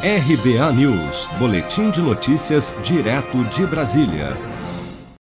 RBA News, Boletim de Notícias, direto de Brasília.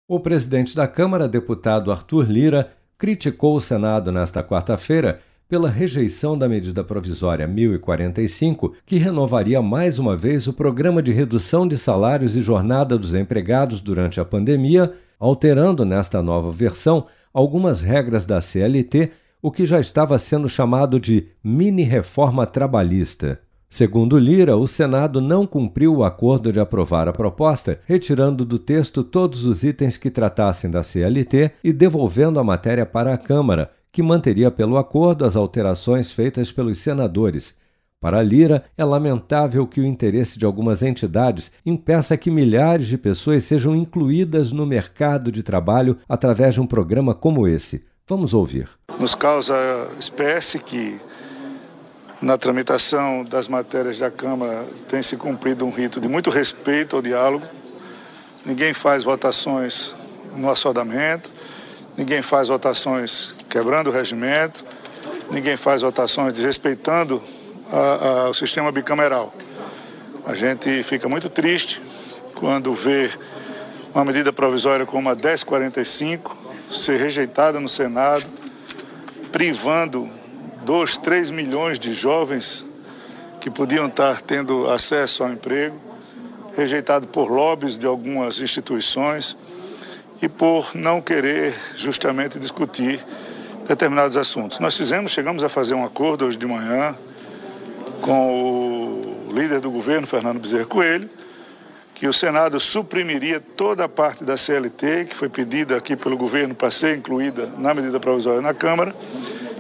O presidente da Câmara, deputado Arthur Lira, criticou o Senado nesta quarta-feira pela rejeição da medida provisória 1045, que renovaria mais uma vez o programa de redução de salários e jornada dos empregados durante a pandemia, alterando nesta nova versão algumas regras da CLT, o que já estava sendo chamado de mini-reforma trabalhista. Segundo Lira, o Senado não cumpriu o acordo de aprovar a proposta, retirando do texto todos os itens que tratassem da CLT e devolvendo a matéria para a Câmara, que manteria pelo acordo as alterações feitas pelos senadores. Para Lira, é lamentável que o interesse de algumas entidades impeça que milhares de pessoas sejam incluídas no mercado de trabalho através de um programa como esse. Vamos ouvir. Nos causa espécie que na tramitação das matérias da Câmara tem se cumprido um rito de muito respeito ao diálogo. Ninguém faz votações no assodamento, ninguém faz votações quebrando o regimento, ninguém faz votações desrespeitando a, a, o sistema bicameral. A gente fica muito triste quando vê uma medida provisória como a 1045 ser rejeitada no Senado, privando 2, 3 milhões de jovens que podiam estar tendo acesso ao emprego, rejeitado por lobbies de algumas instituições e por não querer justamente discutir determinados assuntos. Nós fizemos, chegamos a fazer um acordo hoje de manhã com o líder do governo, Fernando Bezerra Coelho, que o Senado suprimiria toda a parte da CLT que foi pedida aqui pelo governo para ser incluída na medida provisória na Câmara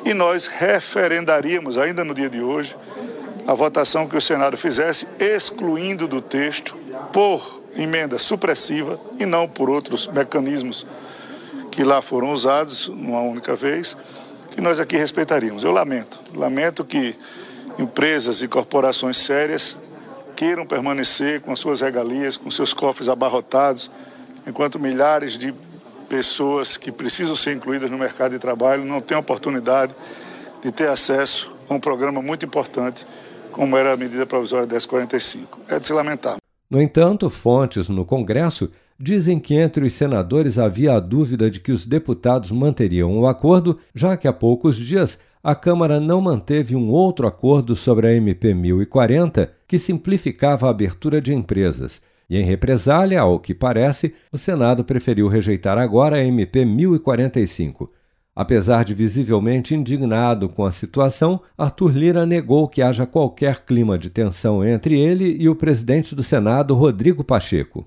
e nós referendaríamos, ainda no dia de hoje, a votação que o Senado fizesse, excluindo do texto, por emenda supressiva e não por outros mecanismos que lá foram usados uma única vez, que nós aqui respeitaríamos. Eu lamento, lamento que empresas e corporações sérias queiram permanecer com as suas regalias, com seus cofres abarrotados, enquanto milhares de pessoas que precisam ser incluídas no mercado de trabalho não têm oportunidade de ter acesso a um programa muito importante como era a medida provisória 1045. É de se lamentar. No entanto, fontes no Congresso dizem que entre os senadores havia a dúvida de que os deputados manteriam o acordo, já que há poucos dias a Câmara não manteve um outro acordo sobre a MP 1040 que simplificava a abertura de empresas e, em represália, ao que parece, o Senado preferiu rejeitar agora a MP 1045. Apesar de visivelmente indignado com a situação, Arthur Lira negou que haja qualquer clima de tensão entre ele e o presidente do Senado, Rodrigo Pacheco.